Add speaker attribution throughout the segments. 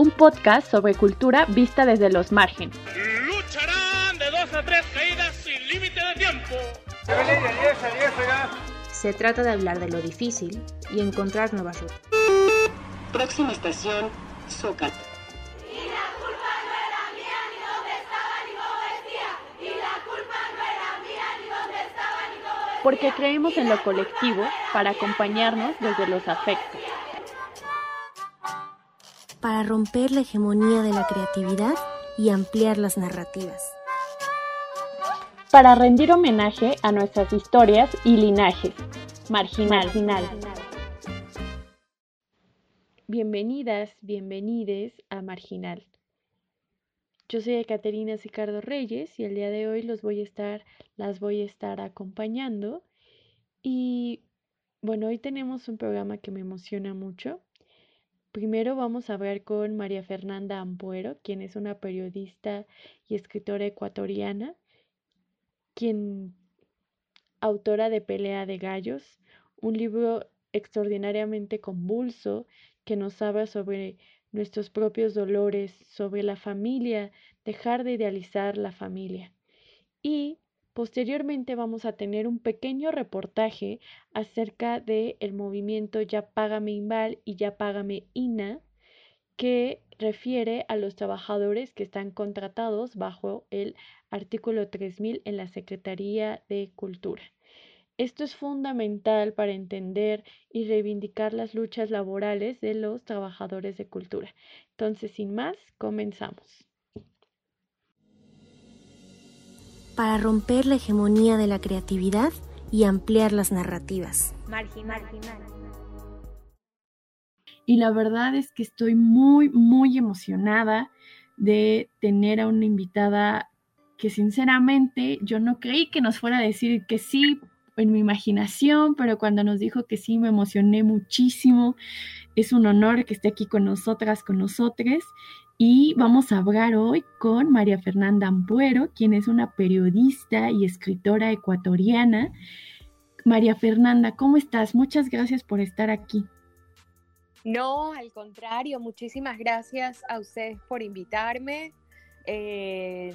Speaker 1: un podcast sobre cultura vista desde los márgenes.
Speaker 2: Lucharán de dos a tres caídas sin límite de tiempo.
Speaker 3: Se trata de hablar de lo difícil y encontrar nuevas rutas.
Speaker 4: Próxima estación, Zócalo.
Speaker 1: Porque creemos en lo colectivo para acompañarnos desde los afectos.
Speaker 3: Para romper la hegemonía de la creatividad y ampliar las narrativas.
Speaker 1: Para rendir homenaje a nuestras historias y linajes. Marginal. Marginal. Bienvenidas, bienvenides a Marginal. Yo soy Caterina Sicardo Reyes y el día de hoy los voy a estar, las voy a estar acompañando. Y bueno, hoy tenemos un programa que me emociona mucho. Primero vamos a hablar con María Fernanda Ampuero, quien es una periodista y escritora ecuatoriana, quien autora de Pelea de Gallos, un libro extraordinariamente convulso que nos habla sobre nuestros propios dolores, sobre la familia, dejar de idealizar la familia. Y posteriormente vamos a tener un pequeño reportaje acerca del el movimiento Ya Págame Inval y Ya Págame INA, que refiere a los trabajadores que están contratados bajo el artículo 3000 en la Secretaría de Cultura. Esto es fundamental para entender y reivindicar las luchas laborales de los trabajadores de cultura. Entonces, sin más, comenzamos.
Speaker 3: Para romper la hegemonía de la creatividad y ampliar las narrativas.
Speaker 1: Marginal. Y la verdad es que estoy muy, muy emocionada de tener a una invitada que sinceramente yo no creí que nos fuera a decir que sí en mi imaginación, pero cuando nos dijo que sí me emocioné muchísimo. Es un honor que esté aquí con nosotras, con nosotros. Y vamos a hablar hoy con María Fernanda Ampuero, quien es una periodista y escritora ecuatoriana. María Fernanda, ¿cómo estás? Muchas gracias por estar aquí.
Speaker 5: No, al contrario, muchísimas gracias a ustedes por invitarme. Eh,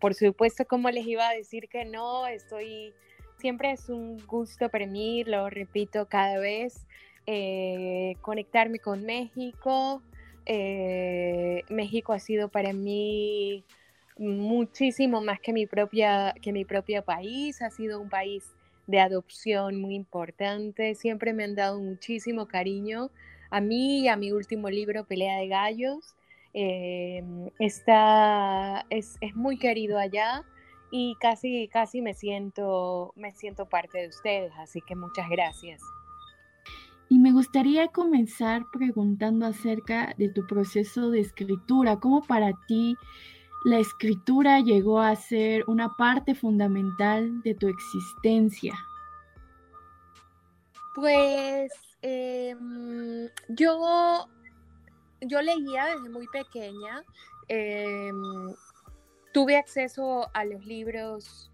Speaker 5: por supuesto, como les iba a decir que no, estoy siempre es un gusto para mí, lo repito cada vez, eh, conectarme con México. Eh, México ha sido para mí muchísimo más que mi, propia, que mi propio país, ha sido un país de adopción muy importante, siempre me han dado muchísimo cariño a mí y a mi último libro, Pelea de Gallos. Eh, está, es, es muy querido allá y casi, casi me siento, me siento parte de ustedes, así que muchas gracias.
Speaker 1: Y me gustaría comenzar preguntando acerca de tu proceso de escritura, cómo para ti la escritura llegó a ser una parte fundamental de tu existencia.
Speaker 5: Pues em, yo, yo leía desde muy pequeña. Em, tuve acceso a los libros.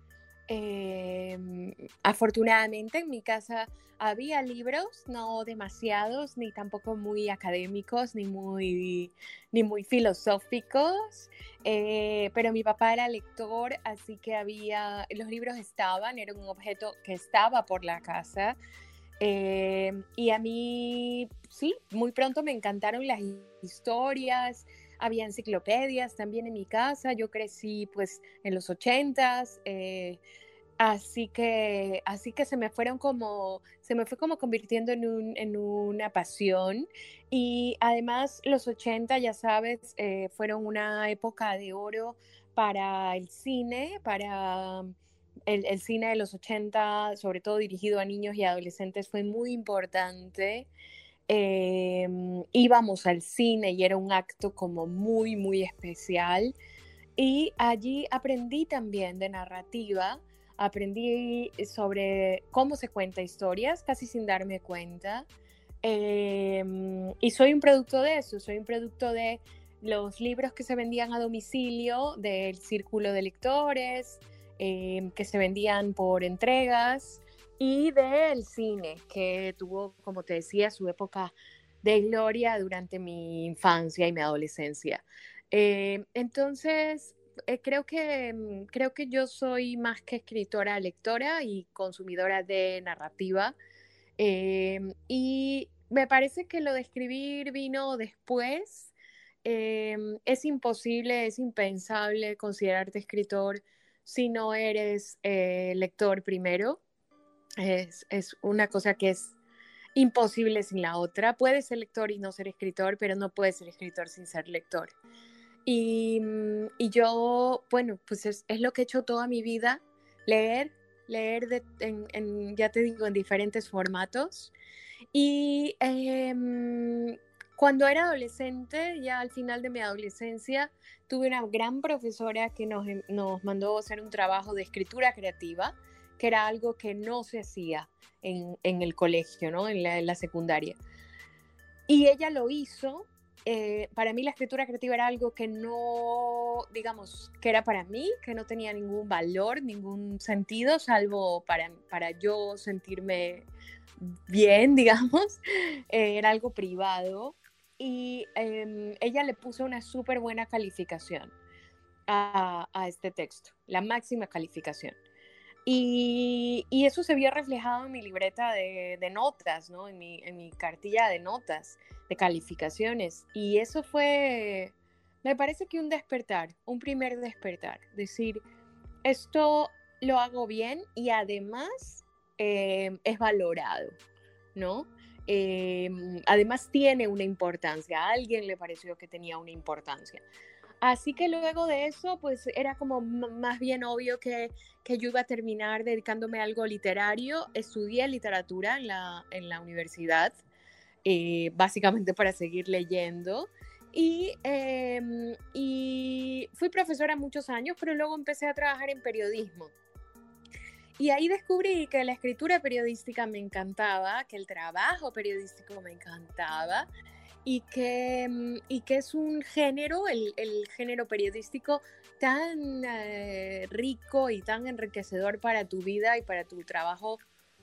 Speaker 5: Em, afortunadamente en mi casa había libros, no demasiados, ni tampoco muy académicos, ni muy, ni muy filosóficos, eh, pero mi papá era lector, así que había, los libros estaban, era un objeto que estaba por la casa. Em, y a mí, sí, muy pronto me encantaron las historias, había enciclopedias también en mi casa, yo crecí pues en los ochentas, eh, así que, así que se me fueron como, se me fue como convirtiendo en, un, en una pasión y además los 80, ya sabes, eh, fueron una época de oro para el cine, para... El, el, cine de los 80, sobre todo dirigido a niños y adolescentes, fue muy importante. Em, íbamos al cine y era un acto como muy, muy especial. Y allí aprendí también de narrativa, aprendí sobre cómo se cuenta historias, casi sin darme cuenta. Em, y soy un producto de eso, soy un producto de los libros que se vendían a domicilio, del círculo de lectores, em, que se vendían por entregas, y del cine, que tuvo, como te decía, su época de gloria durante mi infancia y mi adolescencia. Eh, entonces, eh, creo, que, mm, creo que yo soy más que escritora, lectora y consumidora de narrativa. Em, y me parece que lo de escribir vino después. Em, es imposible, es impensable considerarte escritor si no eres eh, lector primero. Es, es, una cosa que es imposible sin la otra. Puedes ser lector y no ser escritor, pero no puedes ser escritor sin ser lector. Y, mm, y yo, bueno, pues es, es, lo que he hecho toda mi vida, leer, leer, de, ya te digo, en diferentes formatos. Y eh, cuando era adolescente, ya al final de mi adolescencia, tuve una gran profesora que nos, nos mandó hacer un trabajo de escritura creativa, que era algo que no se hacía en, en el colegio, ¿no? En la, secundaria. Y ella lo hizo eh, para mí la escritura creativa era algo que no, digamos, que era para mí, que no tenía ningún valor, ningún sentido, salvo para, para yo sentirme bien, digamos. Eh, era algo privado. Y eh, ella le puso una súper buena calificación a, a este texto, la máxima calificación. Y, y, eso se vio reflejado en mi libreta de, de notas, ¿no? En mi, en mi, cartilla de notas, de calificaciones. Y eso fue, me parece que un despertar, un primer despertar. Decir, esto lo hago bien y además eh, es valorado, ¿no? Eh, además tiene una importancia, a alguien le pareció que tenía una importancia. Así que luego de eso, pues era como más bien obvio que, que, yo iba a terminar dedicándome a algo literario. Estudié literatura en la, en la universidad, eh, básicamente para seguir leyendo. Y, eh, y fui profesora muchos años, pero luego empecé a trabajar en periodismo. Y ahí descubrí que la escritura periodística me encantaba, que el trabajo periodístico me encantaba y que, mm, y que es un género, el, el género periodístico, tan eh, rico y tan enriquecedor para tu vida y para tu trabajo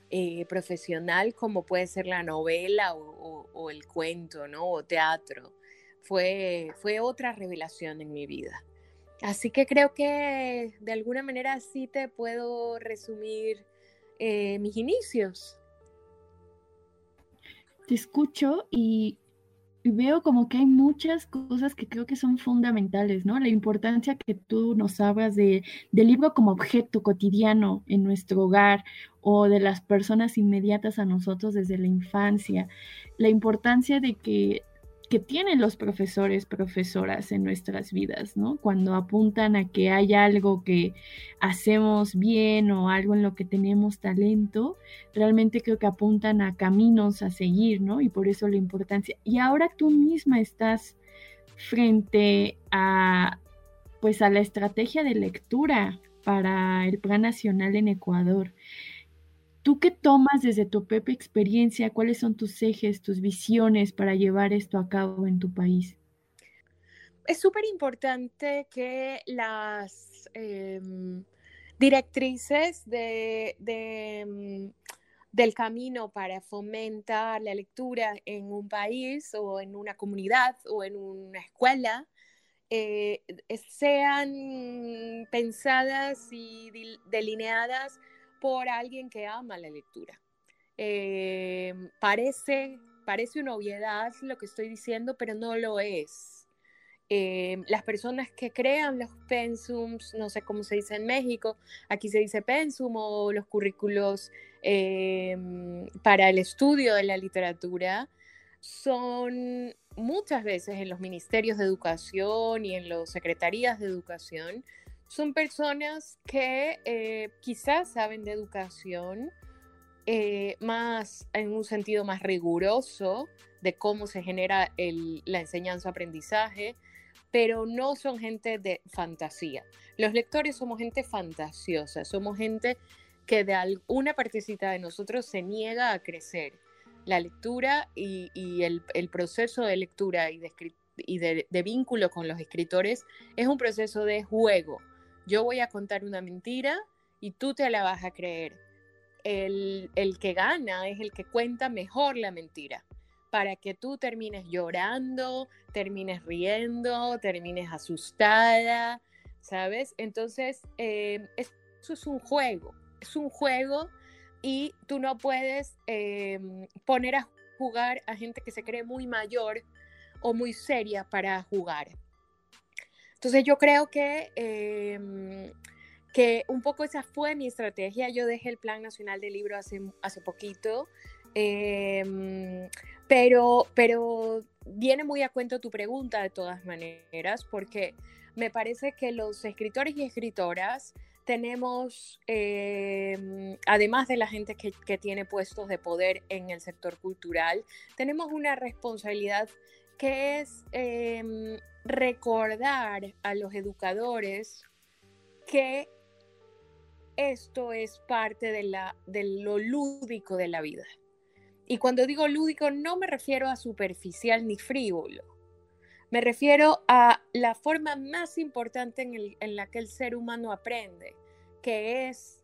Speaker 5: eh, profesional como puede ser la novela o, o, o, el cuento, ¿no? O teatro. Fue, fue otra revelación en mi vida. Así que creo que de alguna manera sí te puedo resumir eh, mis inicios.
Speaker 1: Te escucho y veo como que hay muchas cosas que creo que son fundamentales, ¿no? La importancia que tú nos hablas de, del libro como objeto cotidiano en nuestro hogar o de las personas inmediatas a nosotros desde la infancia, la importancia de que que tienen los profesores, profesoras en nuestras vidas, ¿no? Cuando apuntan a que hay algo que hacemos bien o algo en lo que tenemos talento, realmente creo que apuntan a caminos a seguir, ¿no? Y por eso la importancia. Y ahora tú misma estás frente a, pues, a la estrategia de lectura para el Plan Nacional en Ecuador. ¿Tú qué tomas desde tu propia experiencia? ¿Cuáles son tus ejes, tus visiones para llevar esto a cabo en tu país?
Speaker 5: Es súper importante que las eh, directrices de, del camino para fomentar la lectura en un país o en una comunidad o en una escuela eh, sean pensadas y delineadas por alguien que ama la lectura. Eh, parece, parece una obviedad lo que estoy diciendo, pero no lo es. Eh, las personas que crean los pensums, no sé cómo se dice en México, aquí se dice pensum o los currículos eh, para el estudio de la literatura, son muchas veces en los ministerios de educación y en las secretarías de educación, son personas que eh, quizás saben de educación eh, más en un sentido más riguroso de cómo se genera la enseñanza-aprendizaje, pero no son gente de fantasía. Los lectores somos gente fantasiosa, somos gente que de alguna partecita de nosotros se niega a crecer. La lectura y, el, proceso de lectura y, de vínculo con los escritores es un proceso de juego, yo voy a contar una mentira y tú te la vas a creer. El, el, que gana es el que cuenta mejor la mentira. para que tú termines llorando, termines riendo, termines asustada, ¿sabes? Entonces, eh, eso es un juego, es un juego y tú no puedes eh, poner a jugar a gente que se cree muy mayor o muy seria para jugar. Entonces yo creo que, em, que un poco esa fue mi estrategia. Yo dejé el Plan Nacional de Libro hace, hace poquito, em, pero, pero viene muy a cuento tu pregunta de todas maneras, porque me parece que los escritores y escritoras tenemos, em, además de la gente que, que, tiene puestos de poder en el sector cultural, tenemos una responsabilidad que es eh, recordar a los educadores que esto es parte de, la, lo lúdico de la vida. Y cuando digo lúdico no me refiero a superficial ni frívolo. Me refiero a la forma más importante en, el, en la que el ser humano aprende, que es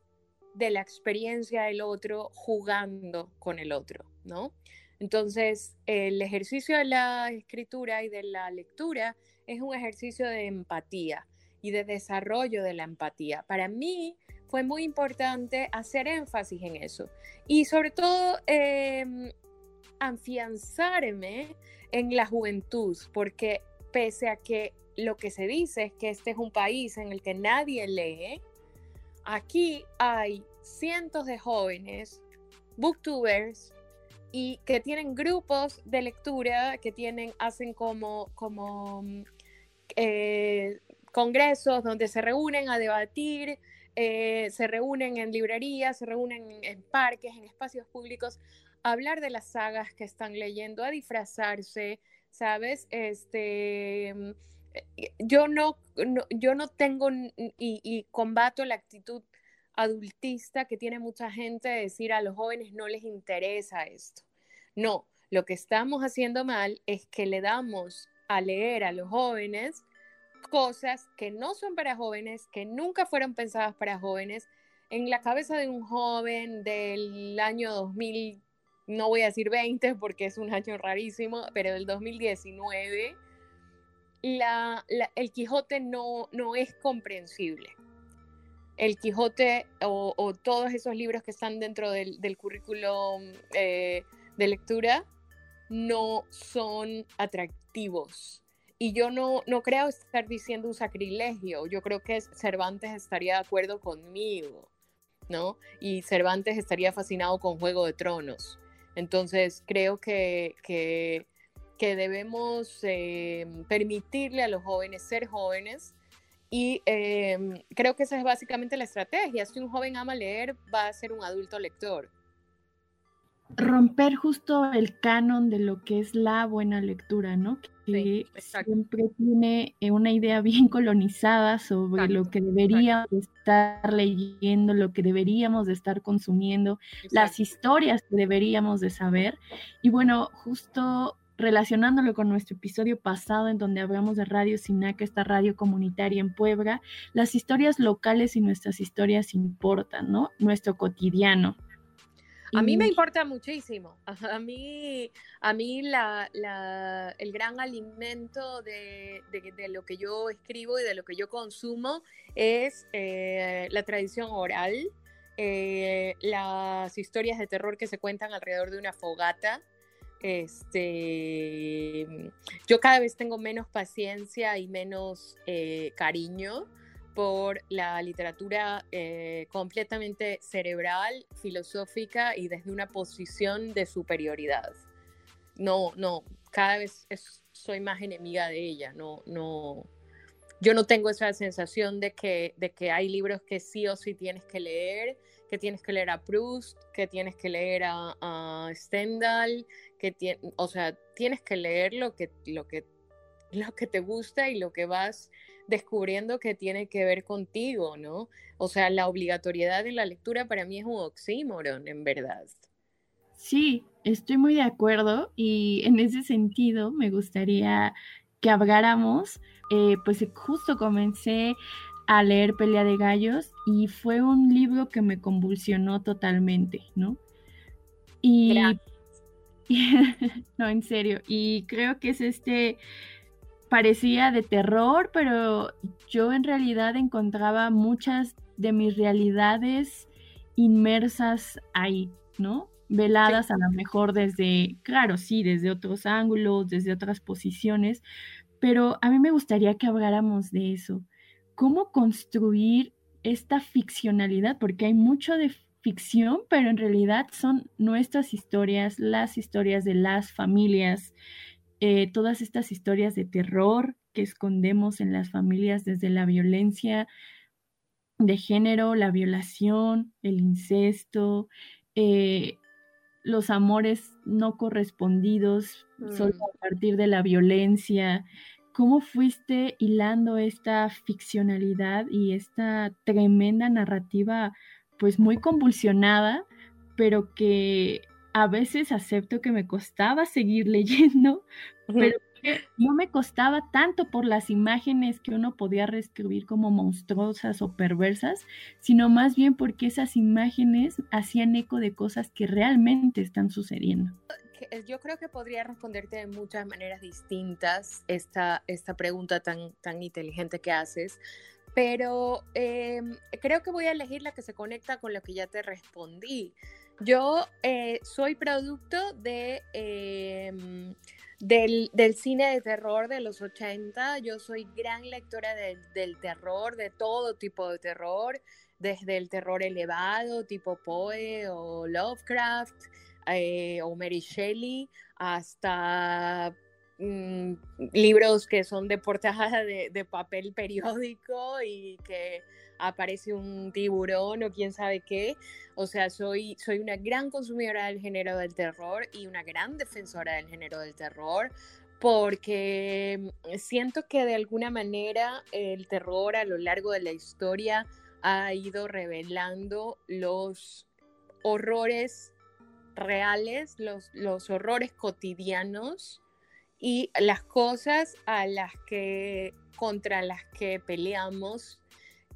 Speaker 5: de la experiencia del otro jugando con el otro, ¿no? Entonces, el ejercicio de la escritura y de la lectura es un ejercicio de empatía y de desarrollo de la empatía. Para mí fue muy importante hacer énfasis en eso y sobre todo eh, afianzarme en la juventud, porque pese a que lo que se dice es que este es un país en el que nadie lee, aquí hay cientos de jóvenes, booktubers, y que tienen grupos de lectura, que tienen, hacen como, como mm, eh, congresos donde se reúnen a debatir, eh, se reúnen en librerías, se reúnen en parques, en espacios públicos, a hablar de las sagas que están leyendo, a disfrazarse, ¿sabes? Este, mm, eh, yo no, yo no tengo y, y combato la actitud adultista que tiene mucha gente de decir a los jóvenes no les interesa esto. No, lo que estamos haciendo mal es que le damos a leer a los jóvenes cosas que no son para jóvenes, que nunca fueron pensadas para jóvenes. En la cabeza de un joven del año 2000, no voy a decir 20 porque es un año rarísimo, pero del 2019, el Quijote no, no es comprensible el Quijote o, todos esos libros que están dentro del, currículo eh, de lectura no son atractivos. Y yo no, no creo estar diciendo un sacrilegio, yo creo que Cervantes estaría de acuerdo conmigo, ¿no? Y Cervantes estaría fascinado con Juego de Tronos. Entonces creo que, que, debemos eh, permitirle a los jóvenes ser jóvenes y em, creo que esa es básicamente la estrategia. Si un joven ama leer, va a ser un adulto lector.
Speaker 1: Romper justo el canon de lo que es la buena lectura, ¿no? Que siempre tiene eh, una idea bien colonizada sobre lo que deberíamos estar leyendo, lo que deberíamos de estar consumiendo, las historias que deberíamos de saber. Y bueno, justo relacionándolo con nuestro episodio pasado en donde hablamos de Radio Sinaca, esta radio comunitaria en Puebla, las historias locales y nuestras historias importan, ¿no? Nuestro cotidiano.
Speaker 5: A mí me importa muchísimo. A mí, a mí la, la, el gran alimento de, de, lo que yo escribo y de lo que yo consumo es eh, la tradición oral, eh, las historias de terror que se cuentan alrededor de una fogata, este, yo cada vez tengo menos paciencia y menos eh, cariño por la literatura eh, completamente cerebral, filosófica y desde una posición de superioridad. No, no, cada vez soy más enemiga de ella, no, no, yo no tengo esa sensación de que, de que hay libros que sí o sí tienes que leer, que tienes que leer a Proust, que tienes que leer a, Stendhal, que o sea, tienes que leer lo que, lo, que, lo que te gusta y lo que vas descubriendo que tiene que ver contigo, ¿no? O sea, la obligatoriedad de la lectura para mí es un oxímoron, en verdad.
Speaker 1: Sí, estoy muy de acuerdo y en ese sentido me gustaría que habláramos, eh, pues justo comencé a leer Pelea de Gallos y fue un libro que me convulsionó totalmente, ¿no? Y no, en serio. Y creo que es este, parecía de terror, pero yo en realidad encontraba muchas de mis realidades inmersas ahí, ¿no? Veladas a lo mejor desde, claro, sí, desde otros ángulos, desde otras posiciones, pero a mí me gustaría que habláramos de eso. ¿Cómo construir esta ficcionalidad? Porque hay mucho de ficción, pero en realidad son nuestras historias, las historias de las familias, eh, todas estas historias de terror que escondemos en las familias desde la violencia de género, la violación, el incesto, eh, los amores no correspondidos solo
Speaker 5: Mm.
Speaker 1: a partir de la violencia. ¿Cómo fuiste hilando esta ficcionalidad y esta tremenda narrativa pues muy convulsionada, pero que a veces acepto que me costaba seguir leyendo, pero no me costaba tanto por las imágenes que uno podía reescribir como monstruosas o perversas, sino más bien porque esas imágenes hacían eco de cosas que realmente están sucediendo.
Speaker 5: eh, Yo creo que podría responderte de muchas maneras distintas esta, esta pregunta tan, tan inteligente que haces, pero em, creo que voy a elegir la que se conecta con lo que ya te respondí. Yo eh, soy producto de, em, del, del cine de terror de los 80. Yo soy gran lectora del, terror, de todo tipo de terror, desde el terror elevado, tipo Poe o Lovecraft, eh, o Mary Shelley, hasta mm, libros que son de portada de, de papel periódico y que aparece un tiburón o quién sabe qué. O sea, soy, soy una gran consumidora del género del terror y una gran defensora del género del terror porque siento que de alguna manera el terror a lo largo de la historia ha ido revelando los horrores reales, los, los horrores cotidianos y las cosas a las que contra las que peleamos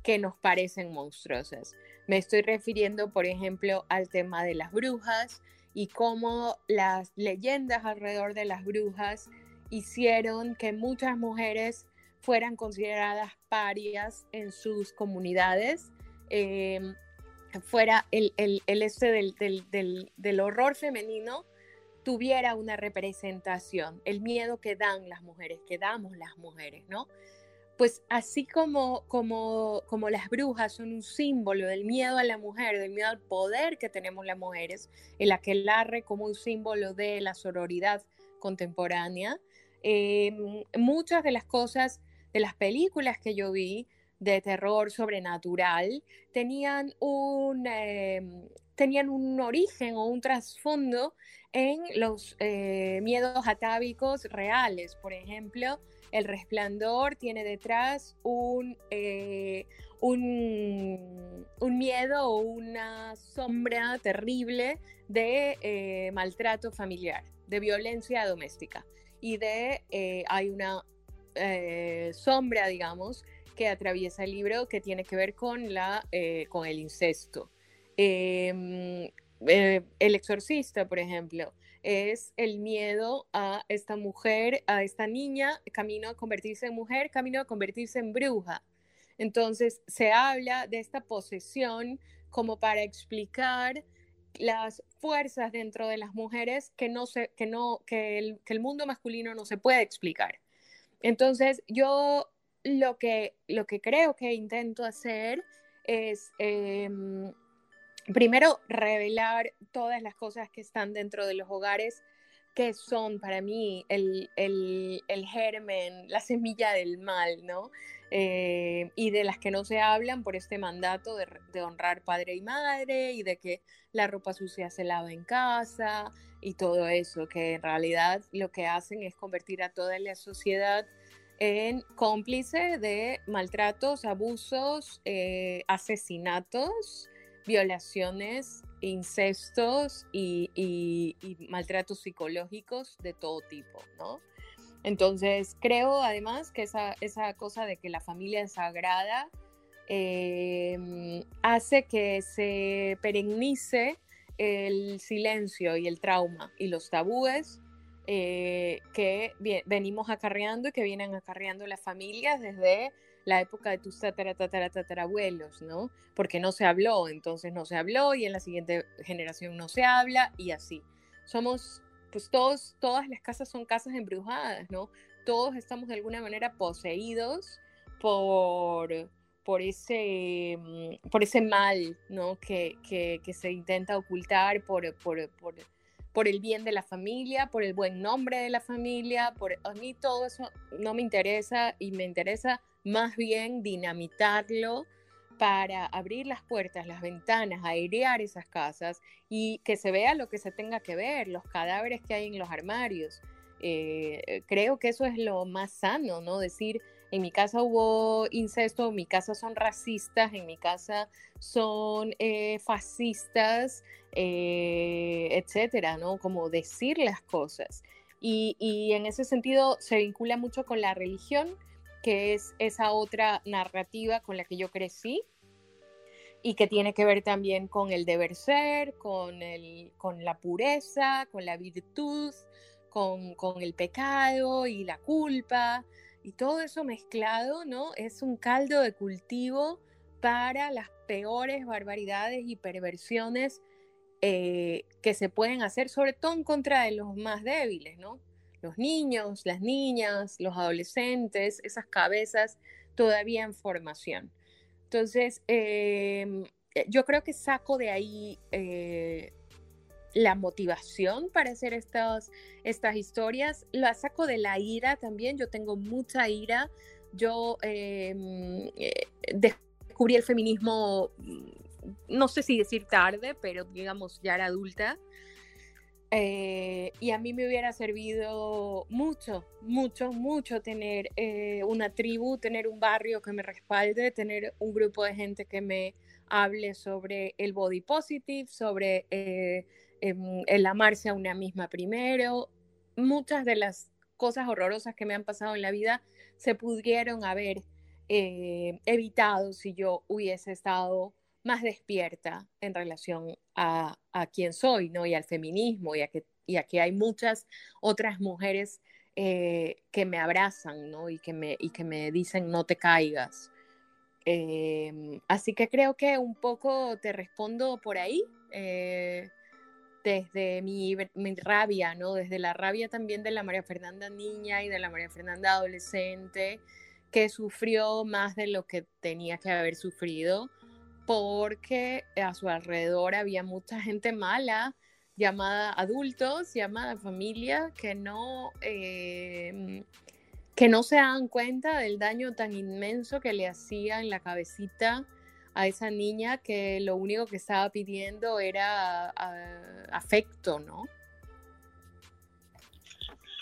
Speaker 5: que nos parecen monstruosas. Me estoy refiriendo, por ejemplo, al tema de las brujas y cómo las leyendas alrededor de las brujas hicieron que muchas mujeres fueran consideradas parias en sus comunidades. Eh, fuera el, este del, del, del, del, horror femenino tuviera una representación, el miedo que dan las mujeres, que damos las mujeres, ¿no? Pues así como, como, como las brujas son un símbolo del miedo a la mujer, del miedo al poder que tenemos las mujeres, el aquelarre como un símbolo de la sororidad contemporánea, eh, muchas de las cosas, de las películas que yo vi, de terror sobrenatural tenían un, eh, tenían un origen o un trasfondo en los eh, miedos atávicos reales. Por ejemplo, El Resplandor tiene detrás un, eh, un, un, miedo o una sombra terrible de eh, maltrato familiar, de violencia doméstica. Y de, hay una sombra, digamos, que atraviesa el libro que tiene que ver con, la, eh, con el incesto. Eh, eh, el exorcista, por ejemplo, es el miedo a esta mujer, a esta niña, camino a convertirse en mujer, camino a convertirse en bruja. Entonces se habla de esta posesión como para explicar las fuerzas dentro de las mujeres que, no se, que, no, que, el, que el mundo masculino no se puede explicar. Entonces yo lo que, lo que creo que intento hacer es eh, primero revelar todas las cosas que están dentro de los hogares que son para mí el, el, el germen, la semilla del mal, ¿no? Eh, y de las que no se hablan por este mandato de, de, honrar padre y madre y de que la ropa sucia se lava en casa y todo eso, que en realidad lo que hacen es convertir a toda la sociedad en cómplice de maltratos, abusos, eh, asesinatos, violaciones, incestos y, maltratos psicológicos de todo tipo, ¿no? Entonces, creo además que esa, cosa de que la familia es sagrada eh, hace que se perenice el silencio y el trauma y los tabúes eh, que venimos acarreando y que vienen acarreando las familias desde la época de tus tatara, ¿no? Porque no se habló, entonces no se habló y en la siguiente generación no se habla y así. Somos, pues todos, todas las casas son casas embrujadas, ¿no? Todos estamos de alguna manera poseídos por, por, ese, mm, por ese mal, ¿no? Que, que, que se intenta ocultar por, por, por por el bien de la familia, por el buen nombre de la familia, por a mí todo eso no me interesa y me interesa más bien dinamitarlo para abrir las puertas, las ventanas, airear esas casas y que se vea lo que se tenga que ver, los cadáveres que hay en los armarios. Eh, creo que eso es lo más sano, ¿no? Decir, en mi casa hubo incesto, en mi casa son racistas, en mi casa son eh, fascistas, eh, etcétera, ¿no? Como decir las cosas. Y, en ese sentido se vincula mucho con la religión, que es esa otra narrativa con la que yo crecí y que tiene que ver también con el deber ser, con, el, con la pureza, con la virtud, con, con el pecado y la culpa. Y todo eso mezclado, ¿no? Es un caldo de cultivo para las peores barbaridades y perversiones eh, que se pueden hacer, sobre todo en contra de los más débiles, ¿no? Los niños, las niñas, los adolescentes, esas cabezas todavía en formación. Entonces, em, eh, yo creo que saco de ahí eh, la motivación para hacer estas, estas historias, la saco de la ira también, yo tengo mucha ira, yo em, descubrí el feminismo no sé si decir tarde, pero digamos ya era adulta. Eh, y a mí me hubiera servido mucho, mucho, mucho tener eh, una tribu, tener un barrio que me respalde, tener un grupo de gente que me hable sobre el body positive, sobre eh, em, el amarse a una misma primero. Muchas de las cosas horrorosas que me han pasado en la vida se pudieron haber evitado si yo hubiese estado más despierta en relación a, a quién soy, ¿no? Y al feminismo y a que, y a que hay muchas otras mujeres eh, que me abrazan, ¿no? Y que me, y que me dicen no te caigas. Em, así que creo que un poco te respondo por ahí, eh, desde mi, mi, rabia, ¿no? Desde la rabia también de la María Fernanda niña y de la María Fernanda adolescente, que sufrió más de lo que tenía que haber sufrido porque a su alrededor había mucha gente mala, llamada adultos, llamada familia, que no, em, que no se dan cuenta del daño tan inmenso que le hacía en la cabecita a esa niña que lo único que estaba pidiendo era afecto, ¿no?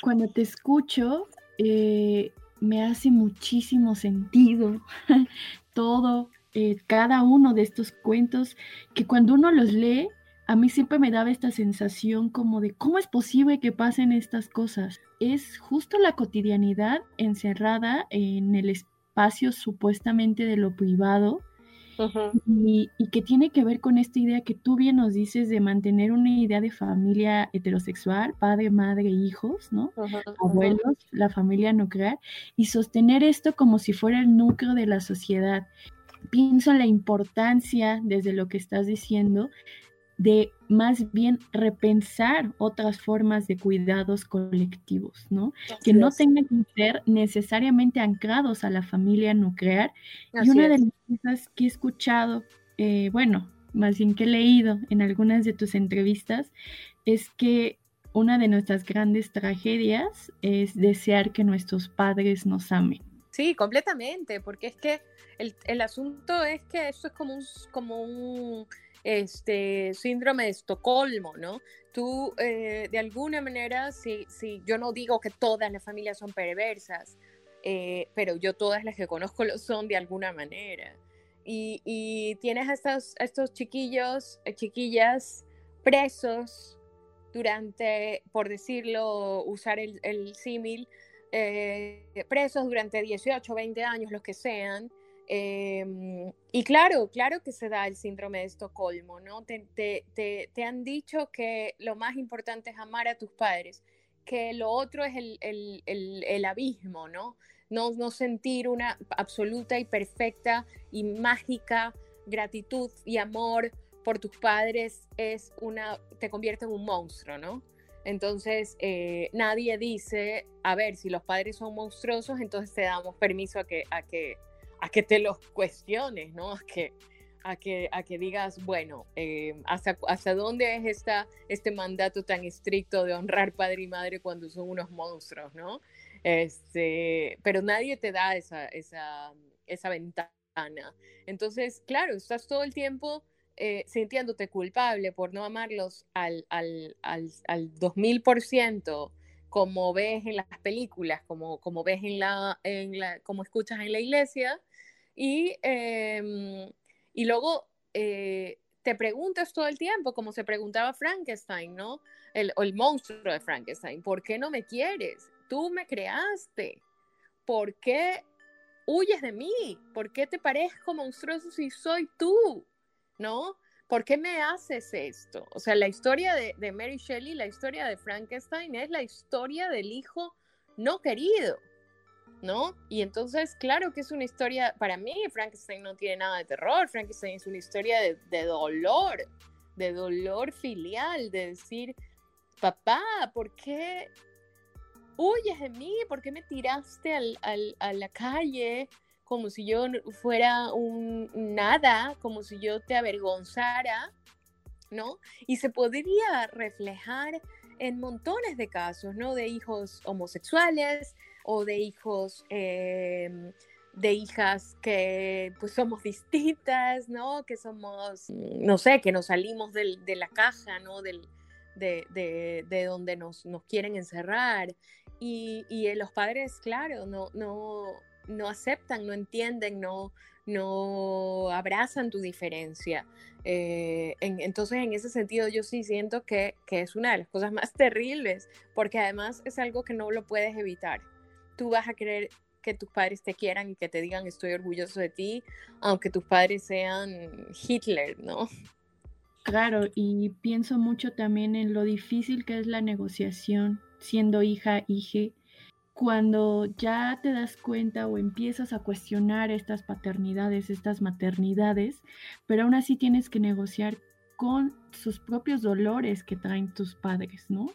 Speaker 1: Cuando te escucho, eh, me hace muchísimo sentido todo eh, cada uno de estos cuentos que cuando uno los lee, a mí siempre me daba esta sensación como de cómo es posible que pasen estas cosas. Es justo la cotidianidad encerrada en el espacio supuestamente de lo privado y, que tiene que ver con esta idea que tú bien nos dices de mantener una idea de familia heterosexual, padre, madre, hijos, ¿no? Abuelos, la familia nuclear, y sostener esto como si fuera el núcleo de la sociedad pienso en la importancia, desde lo que estás diciendo, de más bien repensar otras formas de cuidados colectivos, ¿no? que no tengan que ser necesariamente anclados a la familia nuclear. y una de las cosas que he escuchado, eh, bueno, más bien que he leído en algunas de tus entrevistas, es que una de nuestras grandes tragedias es desear que nuestros padres nos amen.
Speaker 5: Sí, completamente, porque es que el, asunto es que eso es como un, como un este, síndrome de Estocolmo, ¿no? Tú, eh, de alguna manera, si, si yo no digo que todas las familias son perversas, eh, pero yo todas las que conozco lo son de alguna manera. Y, y tienes a estos, estos chiquillos, eh, chiquillas presos durante, por decirlo, usar el, el símil, eh, presos durante 18, 20 años, los que sean, Em, y claro, claro que se da el síndrome de Estocolmo, ¿no? Te, te, te, te, han dicho que lo más importante es amar a tus padres, que lo otro es el, el, el, el abismo, ¿no? ¿no? No sentir una absoluta y perfecta y mágica gratitud y amor por tus padres es una, te convierte en un monstruo, ¿no? Entonces, eh, nadie dice, a ver, si los padres son monstruosos, entonces te damos permiso a que, a que, a que te los cuestiones, ¿no? A que, a que, a que digas, bueno, eh, ¿hasta, ¿hasta dónde es esta, este mandato tan estricto de honrar padre y madre cuando son unos monstruos, ¿no? Este, pero nadie te da esa, esa, esa ventana. Entonces, claro, estás todo el tiempo eh, sintiéndote culpable por no amarlos al, al, al, al 2000%, como ves en las películas, como, como ves en la, en la, como escuchas en la iglesia, y, eh, y luego eh, te preguntas todo el tiempo, como se preguntaba Frankenstein, ¿no? El, el monstruo de Frankenstein, ¿por qué no me quieres? Tú me creaste. ¿Por qué huyes de mí? ¿Por qué te parezco monstruoso si soy tú? ¿No? ¿Por qué me haces esto? O sea, la historia de, Mary Shelley, la historia de Frankenstein es la historia del hijo no querido, ¿no? Y entonces, claro que es una historia, para mí Frankenstein no tiene nada de terror, Frankenstein es una historia de, de dolor, de dolor filial, de decir, papá, ¿por qué huyes de mí? ¿Por qué me tiraste al, al, a la calle? Como si yo fuera un nada, como si yo te avergonzara, ¿no? Y se podría reflejar en montones de casos, ¿no? De hijos homosexuales o de hijos, eh, de hijas que pues somos distintas, ¿no? Que somos, no sé, que nos salimos del, de la caja, ¿no? Del, de, de, de, donde nos, nos quieren encerrar. Y, y los padres, claro, no, no, no aceptan, no entienden, no, no abrazan tu diferencia. Eh, en, entonces, en ese sentido, yo sí siento que, que, es una de las cosas más terribles, porque además es algo que no lo puedes evitar. Tú vas a querer que tus padres te quieran y que te digan estoy orgulloso de ti, aunque tus padres sean Hitler, ¿no?
Speaker 1: Claro, y pienso mucho también en lo difícil que es la negociación siendo hija, hija cuando ya te das cuenta o empiezas a cuestionar estas paternidades, estas maternidades, pero aún así tienes que negociar con sus propios dolores que traen tus padres, ¿no?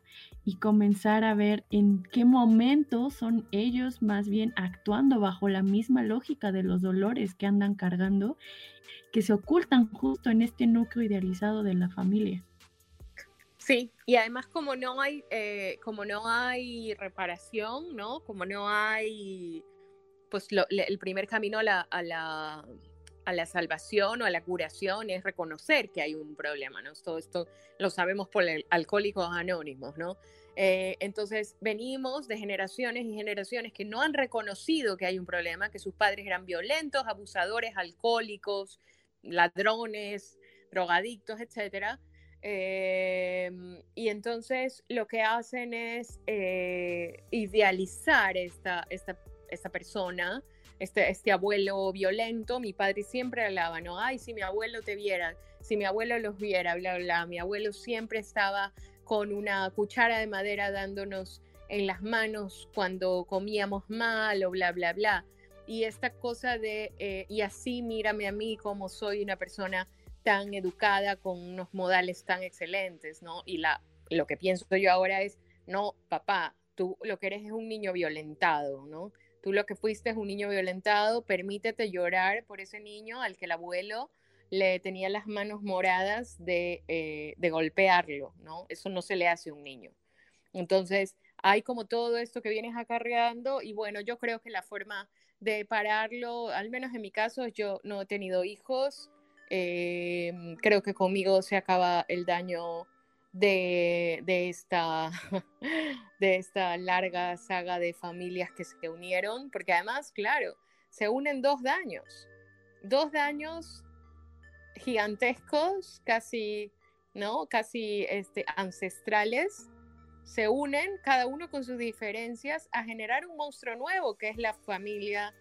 Speaker 1: Y comenzar a ver en qué momento son ellos más bien actuando bajo la misma lógica de los dolores que andan cargando, que se ocultan justo en este núcleo idealizado de la familia.
Speaker 5: Sí, y además como no hay, eh, como no hay reparación, ¿no? Como no hay, pues el primer camino a la, a, la, a la, salvación o a la curación es reconocer que hay un problema, ¿no? Todo esto lo sabemos por el Alcohólicos Anónimos, ¿no? Eh, entonces venimos de generaciones y generaciones que no han reconocido que hay un problema, que sus padres eran violentos, abusadores, alcohólicos, ladrones, drogadictos, etcétera eh, y entonces lo que hacen es eh, idealizar esta, esta, esta persona, este, este abuelo violento. Mi padre siempre hablaba, ¿no? Ay, si mi abuelo te viera, si mi abuelo los viera, bla, bla. Mi abuelo siempre estaba con una cuchara de madera dándonos en las manos cuando comíamos mal o bla, bla, bla. Y esta cosa de, eh, y así mírame a mí como soy una persona tan educada, con unos modales tan excelentes, ¿no? Y la, lo que pienso yo ahora es, no, papá, tú lo que eres es un niño violentado, ¿no? Tú lo que fuiste es un niño violentado, permítete llorar por ese niño al que el abuelo le tenía las manos moradas de, eh, de golpearlo, ¿no? Eso no se le hace a un niño. Entonces, hay como todo esto que vienes acarreando y bueno, yo creo que la forma de pararlo, al menos en mi caso, yo no he tenido hijos, eh, creo que conmigo se acaba el daño de, esta, larga saga de familias que se unieron, porque además, claro, se unen dos daños, dos daños gigantescos, casi, ¿no? Casi este, ancestrales, se unen, cada uno con sus diferencias, a generar un monstruo nuevo, que es la familia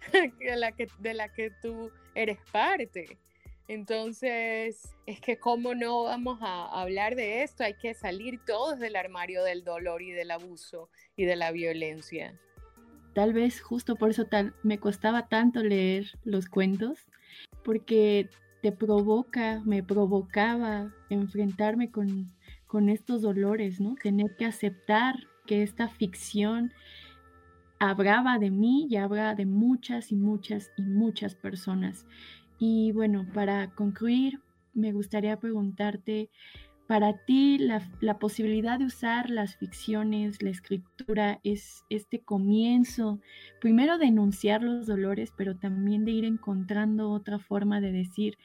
Speaker 5: de la que tú eres parte. Entonces, es que cómo no vamos a hablar de esto, hay que salir todos del armario del dolor y del abuso y de la violencia.
Speaker 1: Tal vez justo por eso tal, me costaba tanto leer los cuentos, porque te provoca, me provocaba enfrentarme con, con estos dolores, ¿no? Tener que aceptar que esta ficción hablaba de mí y habla de muchas y muchas y muchas personas. Y bueno, para concluir, me gustaría preguntarte, para ti la, posibilidad de usar las ficciones, la escritura, es este comienzo, primero de enunciar los dolores, pero también de ir encontrando otra forma de decir,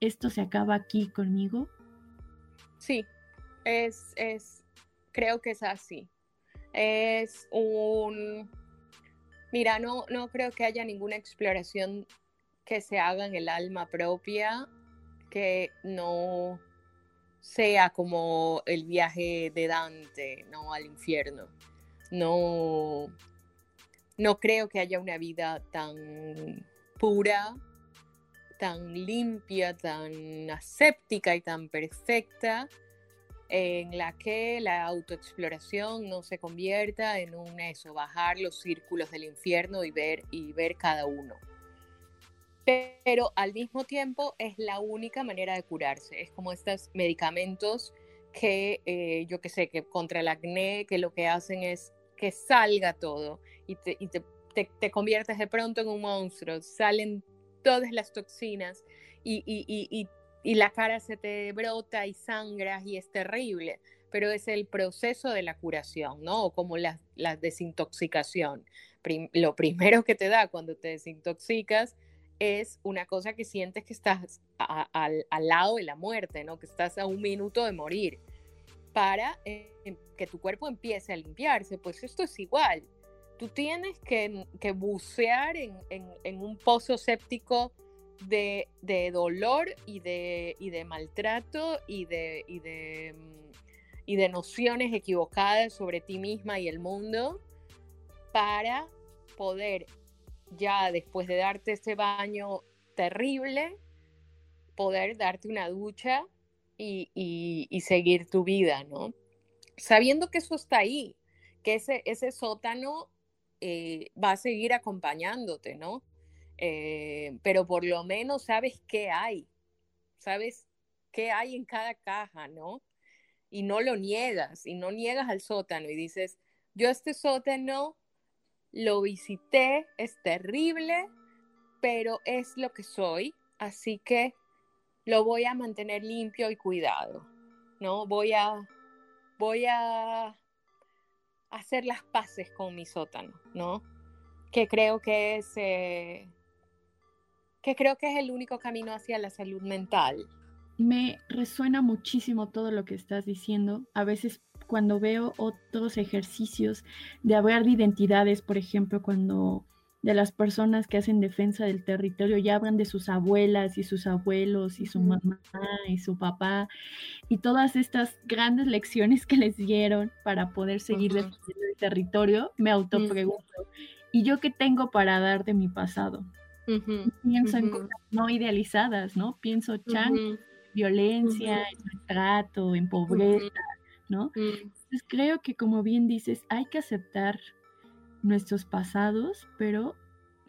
Speaker 1: esto se acaba aquí conmigo.
Speaker 5: Sí, es, es creo que es así. Es un, mira, no, no creo que haya ninguna exploración que se haga en el alma propia que no sea como el viaje de Dante, ¿no? Al infierno. No, no creo que haya una vida tan pura, tan limpia, tan aséptica y tan perfecta en la que la autoexploración no se convierta en un eso, bajar los círculos del infierno y ver, y ver cada uno pero al mismo tiempo es la única manera de curarse. Es como estos medicamentos que eh, yo que sé, que contra el acné, que lo que hacen es que salga todo y, te, y te, te, conviertes de pronto en un monstruo, salen todas las toxinas y, y, y, la cara se te brota y sangras y es terrible, pero es el proceso de la curación, ¿no? O como la, la desintoxicación. lo primero que te da cuando te desintoxicas es una cosa que sientes que estás al, lado de la muerte, ¿no? Que estás a un minuto de morir, para eh, que tu cuerpo empiece a limpiarse. Pues esto es igual. Tú tienes que, bucear en, un pozo séptico de, dolor y de, de maltrato y de, y de, mm, y de nociones equivocadas sobre ti misma y el mundo para poder ya después de darte ese baño terrible, poder darte una ducha y, seguir tu vida, ¿no? Sabiendo que eso está ahí, que ese, ese sótano eh, va a seguir acompañándote, ¿no? Eh, pero por lo menos sabes qué hay, sabes qué hay en cada caja, ¿no? Y no lo niegas, y no niegas al sótano y dices, yo este sótano lo visité, es terrible, pero es lo que soy, así que lo voy a mantener limpio y cuidado, ¿no? Voy a, voy a hacer las paces con mi sótano, ¿no? Que creo que es, eh, que creo que es el único camino hacia la salud mental.
Speaker 1: Me resuena muchísimo todo lo que estás diciendo. A veces cuando veo otros ejercicios de hablar de identidades, por ejemplo, cuando de las personas que hacen defensa del territorio ya hablan de sus abuelas y sus abuelos y su mamá y su papá y todas estas grandes lecciones que les dieron para poder seguir defendiendo el territorio, me autopregunto, ¿y yo qué tengo para dar de mi pasado? Pienso en cosas no idealizadas, ¿no? Pienso chan, violencia, en maltrato, en pobreza, ¿no? Mm. Entonces creo que como bien dices, hay que aceptar nuestros pasados, pero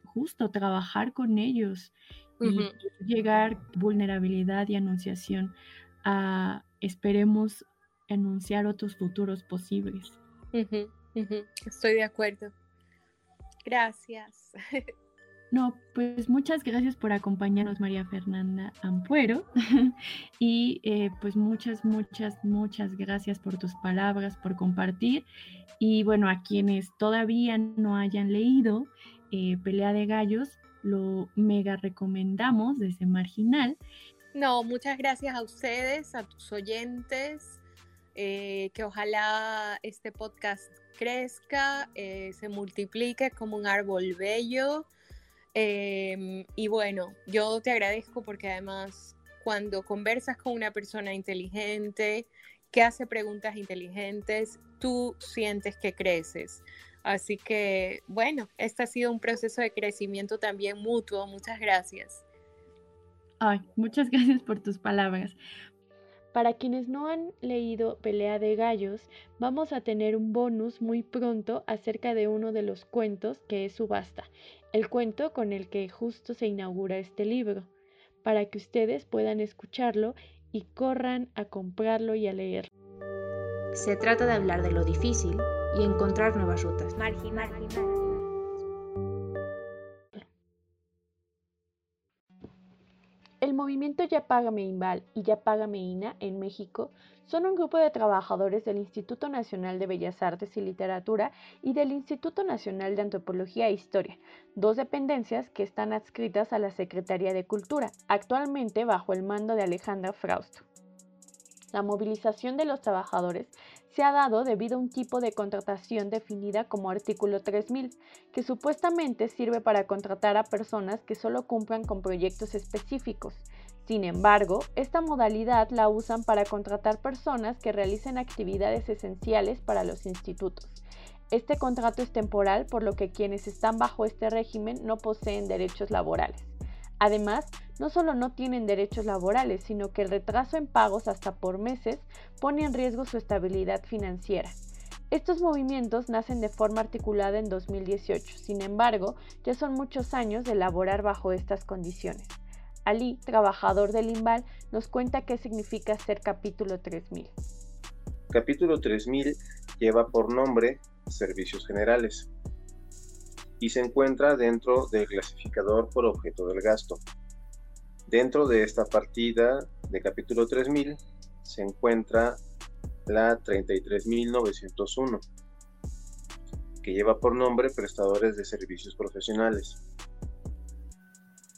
Speaker 1: justo trabajar con ellos y llegar vulnerabilidad y anunciación a, esperemos, anunciar otros futuros posibles.
Speaker 5: Estoy de acuerdo. Gracias.
Speaker 1: No, pues muchas gracias por acompañarnos, María Fernanda Ampuero. y eh, pues muchas, muchas, muchas gracias por tus palabras, por compartir. Y bueno, a quienes todavía no hayan leído eh, Pelea de Gallos, lo mega recomendamos desde Marginal.
Speaker 5: No, muchas gracias a ustedes, a tus oyentes. Eh, que ojalá este podcast crezca, se multiplique como un árbol bello Em, y bueno, yo te agradezco porque además cuando conversas con una persona inteligente, que hace preguntas inteligentes, tú sientes que creces. Así que, bueno, este ha sido un proceso de crecimiento también mutuo. Muchas gracias.
Speaker 6: Ay, muchas gracias por tus palabras. Para quienes no han leído Pelea de Gallos, vamos a tener un bonus muy pronto acerca de uno de los cuentos que es Subasta, el cuento con el que justo se inaugura este libro, para que ustedes puedan escucharlo y corran a comprarlo y a leerlo.
Speaker 7: Se trata de hablar de lo difícil y encontrar nuevas rutas.
Speaker 6: El movimiento Ya Págame Imbal y Ya Págame INA en México son un grupo de trabajadores del Instituto Nacional de Bellas Artes y Literatura y del Instituto Nacional de Antropología e Historia, dos dependencias que están adscritas a la Secretaría de Cultura, actualmente bajo el mando de Alejandra Frausto. La movilización de los trabajadores se ha dado debido a un tipo de contratación definida como artículo 3000, que supuestamente sirve para contratar a personas que solo cumplan con proyectos específicos. Sin embargo, esta modalidad la usan para contratar personas que realicen actividades esenciales para los institutos. Este contrato es temporal, por lo que quienes están bajo este régimen no poseen derechos laborales. Además, no solo no tienen derechos laborales, sino que el retraso en pagos hasta por meses pone en riesgo su estabilidad financiera. Estos movimientos nacen de forma articulada en 2018, sin embargo, ya son muchos años de laborar bajo estas condiciones. Ali, trabajador del IMBAL, nos cuenta qué significa ser capítulo 3000.
Speaker 8: Capítulo 3000 lleva por nombre Servicios Generales y se encuentra dentro del clasificador por objeto del gasto. Dentro de esta partida de capítulo 3000 se encuentra la 33901, que lleva por nombre prestadores de servicios profesionales.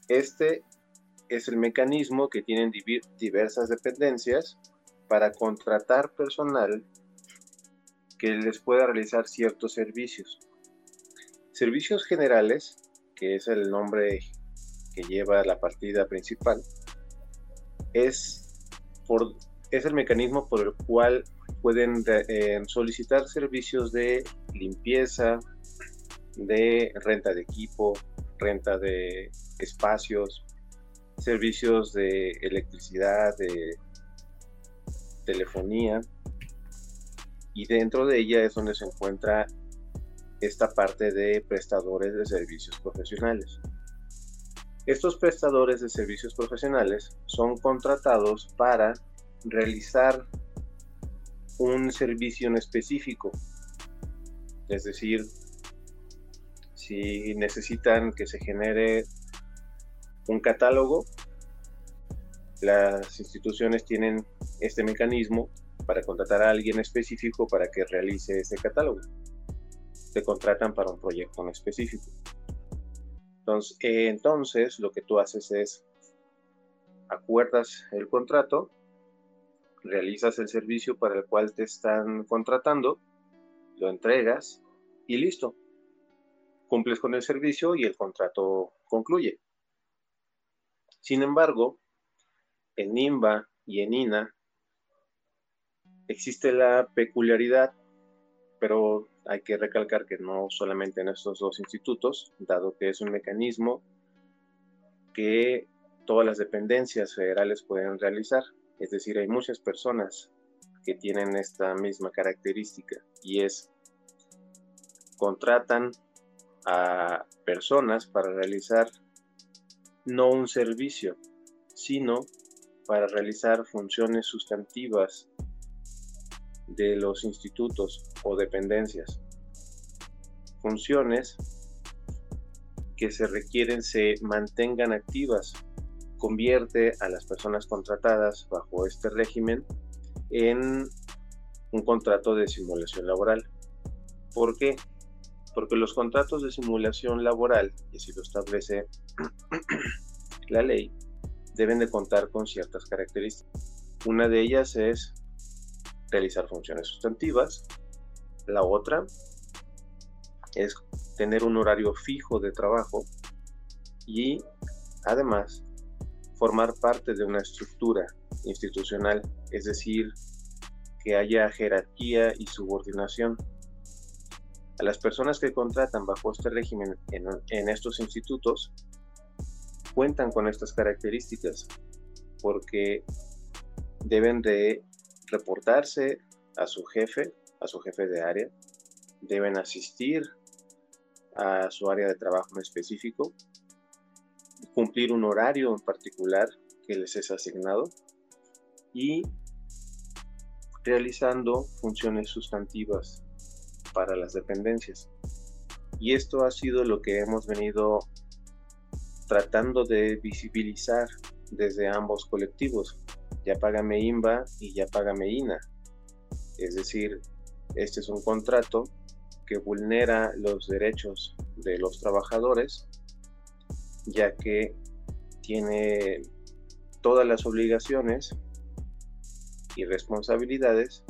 Speaker 8: Este es el mecanismo que tienen diversas dependencias para contratar personal que les pueda realizar ciertos servicios. Servicios generales, que es el nombre que lleva la partida principal, es, por, es el mecanismo por el cual pueden eh, solicitar servicios de limpieza, de renta de equipo, renta de espacios, servicios de electricidad, de telefonía, y dentro de ella es donde se encuentra esta parte de prestadores de servicios profesionales. Estos prestadores de servicios profesionales son contratados para realizar un servicio en específico. Es decir, si necesitan que se genere un catálogo, las instituciones tienen este mecanismo para contratar a alguien específico para que realice ese catálogo te contratan para un proyecto en específico. Entonces, eh, entonces, lo que tú haces es acuerdas el contrato, realizas el servicio para el cual te están contratando, lo entregas y listo. Cumples con el servicio y el contrato concluye. Sin embargo, en NIMBA y en INA existe la peculiaridad, pero hay que recalcar que no solamente en estos dos institutos, dado que es un mecanismo que todas las dependencias federales pueden realizar. Es decir, hay muchas personas que tienen esta misma característica y es contratan a personas para realizar no un servicio, sino para realizar funciones sustantivas de los institutos o dependencias. Funciones que se requieren se mantengan activas. Convierte a las personas contratadas bajo este régimen en un contrato de simulación laboral. ¿Por qué? Porque los contratos de simulación laboral, y así lo establece la ley, deben de contar con ciertas características. Una de ellas es realizar funciones sustantivas. La otra es tener un horario fijo de trabajo y además formar parte de una estructura institucional, es decir, que haya jerarquía y subordinación. A las personas que contratan bajo este régimen en, estos institutos cuentan con estas características porque deben de reportarse a su jefe, a su jefe de área, deben asistir a su área de trabajo en específico, cumplir un horario en particular que les es asignado. Y realizando funciones sustantivas para las dependencias. Y esto ha sido lo que hemos venido tratando de visibilizar desde ambos colectivos, ya págame INVA y ya págame INA. Es decir, este es un contrato que vulnera los derechos de los trabajadores, ya que tiene todas las obligaciones y responsabilidades,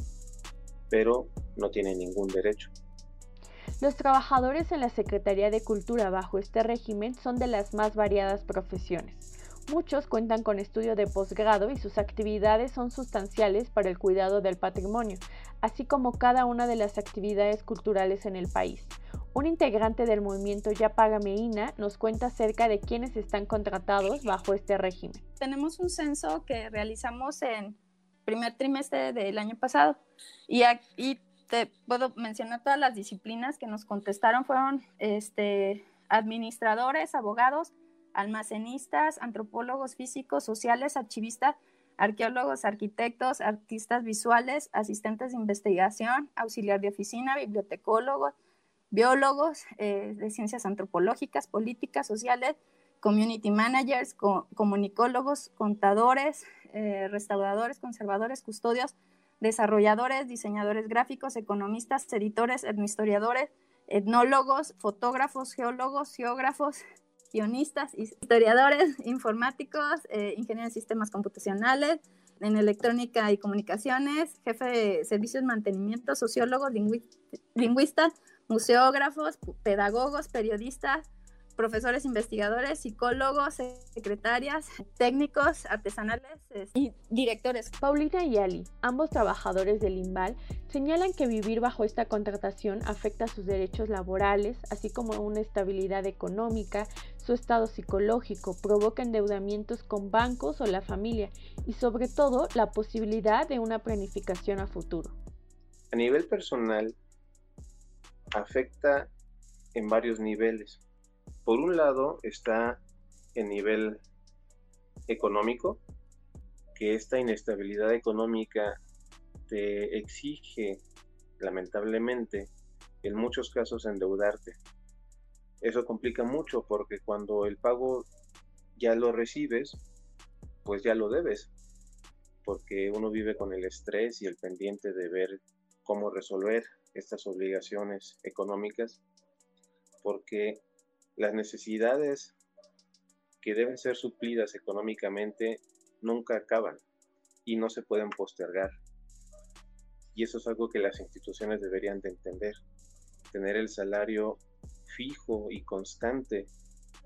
Speaker 8: pero no tiene ningún derecho.
Speaker 6: Los trabajadores en la Secretaría de Cultura bajo este régimen son de las más variadas profesiones. Muchos cuentan con estudio de posgrado y sus actividades son sustanciales para el cuidado del patrimonio, así como cada una de las actividades culturales en el país. Un integrante del movimiento Ya Paga Meina nos cuenta acerca de quienes están contratados bajo este régimen.
Speaker 9: Tenemos un censo que realizamos en primer trimestre del año pasado y, te puedo mencionar todas las disciplinas que nos contestaron fueron este, administradores, abogados, almacenistas, antropólogos físicos, sociales, archivistas, arqueólogos, arquitectos, artistas visuales, asistentes de investigación, auxiliar de oficina, bibliotecólogos, biólogos eh, de ciencias antropológicas, políticas, sociales, community managers, comunicólogos, contadores, eh, restauradores, conservadores, custodios, desarrolladores, diseñadores gráficos, economistas, editores, etnohistoriadores, etnólogos, fotógrafos, geólogos, geógrafos, guionistas, historiadores, informáticos, eh, ingenieros de sistemas computacionales, en electrónica y comunicaciones, jefe de servicios de mantenimiento, sociólogos, lingüistas, museógrafos, pedagogos, periodistas, profesores investigadores, psicólogos, secretarias, técnicos, artesanales y directores.
Speaker 6: Paulina y Ali, ambos trabajadores del IMBAL, señalan que vivir bajo esta contratación afecta sus derechos laborales, así como una estabilidad económica, su estado psicológico, provoca endeudamientos con bancos o la familia y sobre todo la posibilidad de una planificación a futuro.
Speaker 8: A nivel personal, afecta en varios niveles. Por un lado está el nivel económico, que esta inestabilidad económica te exige, lamentablemente, en muchos casos endeudarte. Eso complica mucho porque cuando el pago ya lo recibes, pues ya lo debes, porque uno vive con el estrés y el pendiente de ver cómo resolver estas obligaciones económicas porque las necesidades que deben ser suplidas económicamente nunca acaban y no se pueden postergar. Y eso es algo que las instituciones deberían de entender. Tener el salario fijo y constante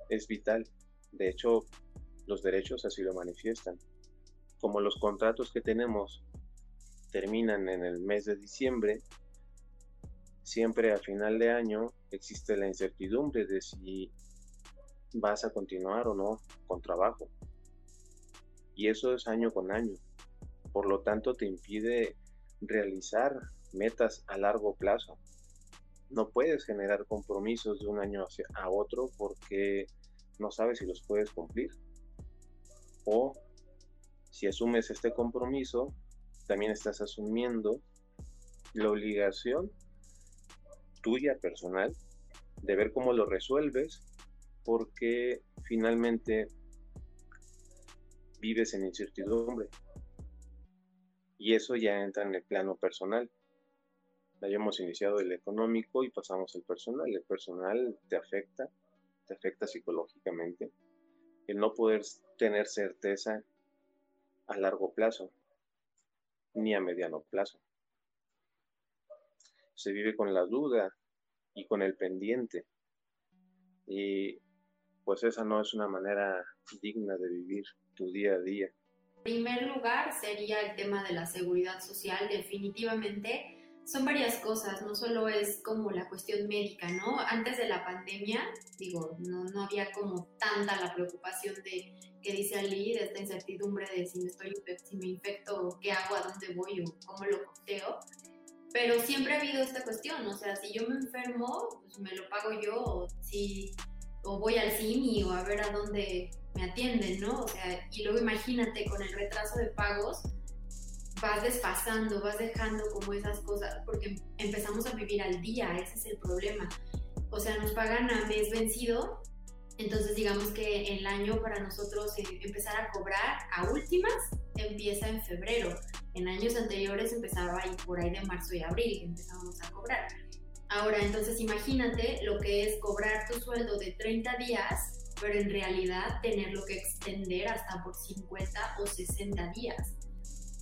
Speaker 8: es vital. De hecho, los derechos así lo manifiestan. Como los contratos que tenemos terminan en el mes de diciembre, siempre a final de año existe la incertidumbre de si vas a continuar o no con trabajo. Y eso es año con año. Por lo tanto, te impide realizar metas a largo plazo. No puedes generar compromisos de un año a otro porque no sabes si los puedes cumplir. O si asumes este compromiso, también estás asumiendo la obligación tuya personal, de ver cómo lo resuelves, porque finalmente vives en incertidumbre. Y eso ya entra en el plano personal. Ya hemos iniciado el económico y pasamos al personal. El personal te afecta, te afecta psicológicamente. El no poder tener certeza a largo plazo, ni a mediano plazo se vive con la duda y con el pendiente. Y pues esa no es una manera digna de vivir tu día a día.
Speaker 10: En primer lugar sería el tema de la seguridad social. Definitivamente son varias cosas, no solo es como la cuestión médica, ¿no? Antes de la pandemia, digo, no, no había como tanta la preocupación de, que dice Ali, de esta incertidumbre de si me, estoy, si me infecto, qué hago, a dónde voy o cómo lo costeo. Pero siempre ha habido esta cuestión, o sea, si yo me enfermo, pues me lo pago yo, o si o voy al cine o a ver a dónde me atienden, ¿no? O sea, y luego imagínate con el retraso de pagos, vas desfasando, vas dejando como esas cosas, porque empezamos a vivir al día, ese es el problema. O sea, nos pagan a mes vencido, entonces digamos que el año para nosotros eh, empezar a cobrar a últimas empieza en febrero. En años anteriores empezaba ahí por ahí de marzo y abril que empezábamos a cobrar. Ahora, entonces imagínate lo que es cobrar tu sueldo de 30 días, pero en realidad tenerlo que extender hasta por 50 o 60 días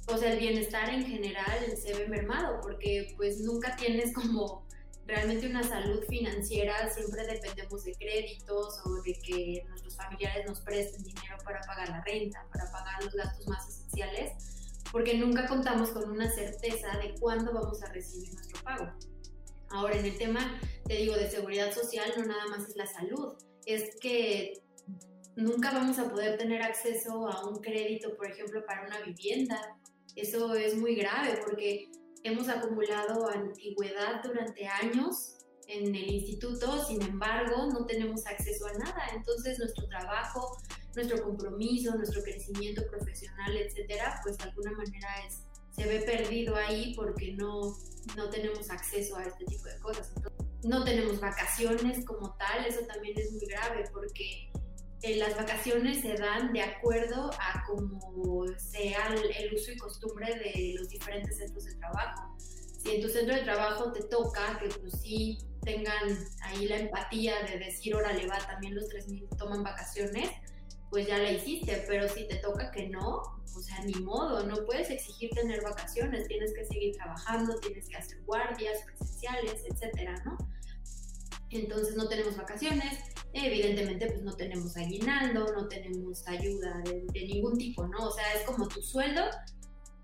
Speaker 10: o sea, el bienestar en general se ve mermado porque pues nunca tienes como realmente una salud financiera, siempre dependemos de créditos o de que nuestros familiares nos presten dinero para pagar la renta, para pagar los gastos más esenciales, porque nunca contamos con una certeza de cuándo vamos a recibir nuestro pago. Ahora, en el tema, te digo, de seguridad social, no nada más es la salud, es que nunca vamos a poder tener acceso a un crédito, por ejemplo, para una vivienda eso es muy grave porque hemos acumulado antigüedad durante años en el instituto, sin embargo, no tenemos acceso a nada. Entonces, nuestro trabajo, nuestro compromiso, nuestro crecimiento profesional, etcétera, pues de alguna manera es, se ve perdido ahí porque no, no tenemos acceso a este tipo de cosas. no tenemos vacaciones como tal, eso también es muy grave porque eh, las vacaciones se dan de acuerdo a cómo sea el, uso y costumbre de los diferentes centros de trabajo. Si en tu centro de trabajo te toca que pues sí tengan ahí la empatía de decir, órale, va, también los 3.000 toman vacaciones, pues ya la hiciste, pero si te toca que no, o sea, ni modo, no puedes exigir tener vacaciones, tienes que seguir trabajando, tienes que hacer guardias presenciales, etcétera, ¿no? Entonces no tenemos vacaciones, evidentemente pues no tenemos aguinaldo, no tenemos ayuda de, ningún tipo, ¿no? O sea, es como tu sueldo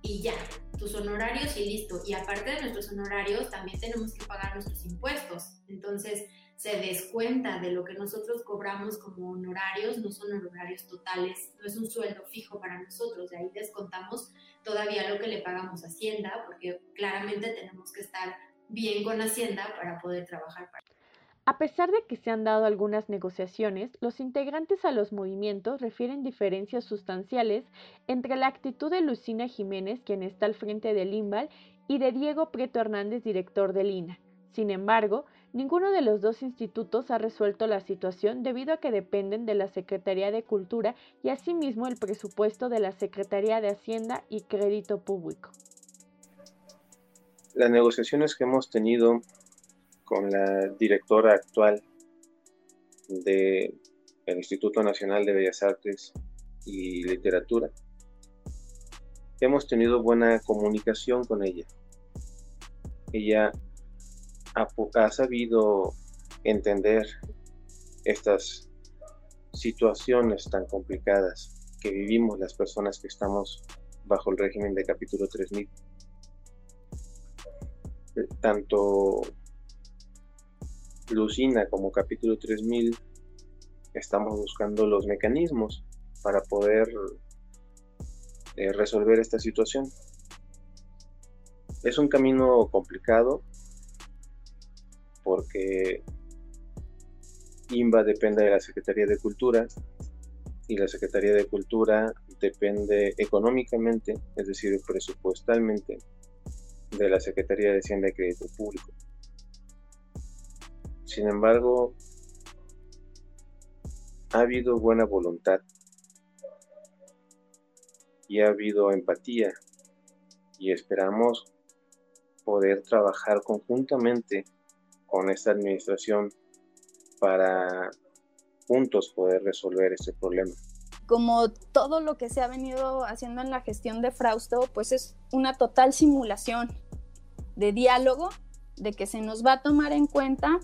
Speaker 10: y ya, tus honorarios y listo. Y aparte de nuestros honorarios, también tenemos que pagar nuestros impuestos. Entonces se descuenta de lo que nosotros cobramos como honorarios, no son honorarios totales, no es un sueldo fijo para nosotros, de ahí descontamos todavía lo que le pagamos a Hacienda, porque claramente tenemos que estar bien con Hacienda para poder trabajar para
Speaker 1: a pesar de que se han dado algunas negociaciones, los integrantes a los movimientos refieren diferencias sustanciales entre la actitud de Lucina Jiménez, quien está al frente del IMBAL, y de Diego Prieto Hernández, director del INA. Sin embargo, ninguno de los dos institutos ha resuelto la situación debido a que dependen de la Secretaría de Cultura y asimismo el presupuesto de la Secretaría de Hacienda y Crédito Público.
Speaker 8: Las negociaciones que hemos tenido con la directora actual del Instituto Nacional de Bellas Artes y Literatura. Hemos tenido buena comunicación con ella. Ella ha, ha sabido entender estas situaciones tan complicadas que vivimos las personas que estamos bajo el régimen de capítulo 3000. Tanto Lucina como capítulo 3000 estamos buscando los mecanismos para poder eh, resolver esta situación. Es un camino complicado porque IMBA depende de la Secretaría de Cultura y la Secretaría de Cultura depende económicamente, es decir, presupuestalmente, de la Secretaría de Hacienda y Crédito Público. Sin embargo, ha habido buena voluntad y ha habido empatía y esperamos poder trabajar conjuntamente con esta administración para juntos poder resolver este problema.
Speaker 9: Como todo lo que se ha venido haciendo en la gestión de Frausto, pues es una total simulación de diálogo, de que se nos va a tomar en cuenta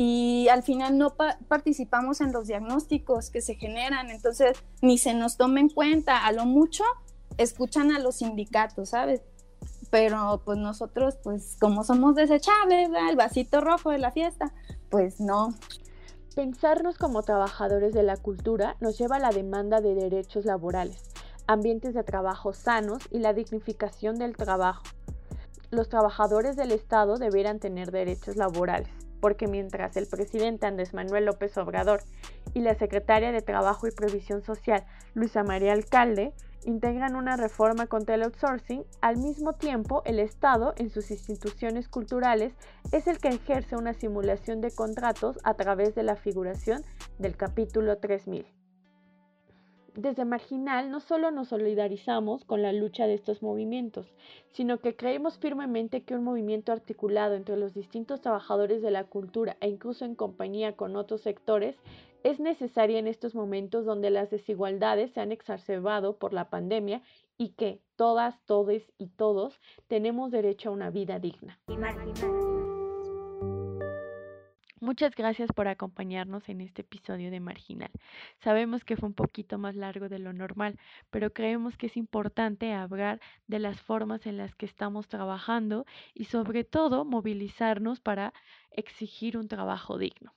Speaker 9: y al final no participamos en los diagnósticos que se generan, entonces ni se nos toma en cuenta, a lo mucho escuchan a los sindicatos, ¿sabes? pero pues nosotros, pues como somos desechables, el vasito rojo de la fiesta, pues no.
Speaker 6: Pensarnos como trabajadores de la cultura nos lleva a la demanda de derechos laborales, ambientes de trabajo sanos y la dignificación del trabajo. Los trabajadores del Estado deberán tener derechos laborales, porque mientras el presidente Andrés Manuel López Obrador y la secretaria de Trabajo y Previsión Social, Luisa María Alcalde, integran una reforma contra el outsourcing, al mismo tiempo el Estado en sus instituciones culturales es el que ejerce una simulación de contratos a través de la figuración del capítulo 3000. Desde Marginal no solo nos solidarizamos con la lucha de estos movimientos, sino que creemos firmemente que un movimiento articulado entre los distintos trabajadores de la cultura e incluso en compañía con otros sectores es necesaria en estos momentos donde las desigualdades se han exacerbado por la pandemia y que todas, todes y todos tenemos derecho a una vida digna. Muchas gracias por acompañarnos en este episodio de Marginal. Sabemos que fue un poquito más largo de lo normal, pero creemos que es importante hablar de las formas en las que estamos trabajando y sobre todo movilizarnos para exigir un trabajo digno.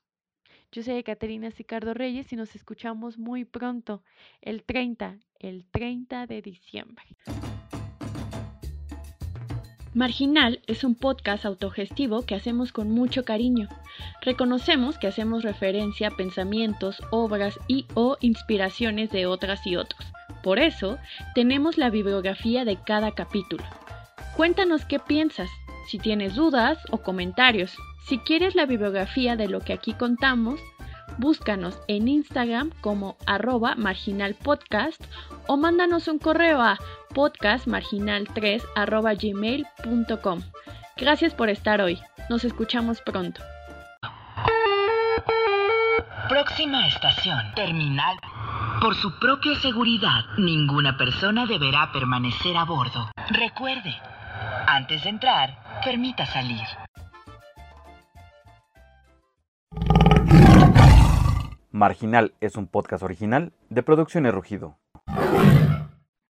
Speaker 6: Yo soy Caterina Sicardo Reyes y nos escuchamos muy pronto, el 30, el 30 de diciembre. Marginal es un podcast autogestivo que hacemos con mucho cariño. Reconocemos que hacemos referencia a pensamientos, obras y o inspiraciones de otras y otros. Por eso, tenemos la bibliografía de cada capítulo. Cuéntanos qué piensas, si tienes dudas o comentarios. Si quieres la bibliografía de lo que aquí contamos, búscanos en Instagram como arroba marginalpodcast o mándanos un correo a podcastmarginal3 arroba gmail.com. Gracias por estar hoy. Nos escuchamos pronto.
Speaker 11: Próxima estación, terminal. Por su propia seguridad, ninguna persona deberá permanecer a bordo. Recuerde, antes de entrar, permita salir.
Speaker 12: Marginal es un podcast original de Producciones Rugido.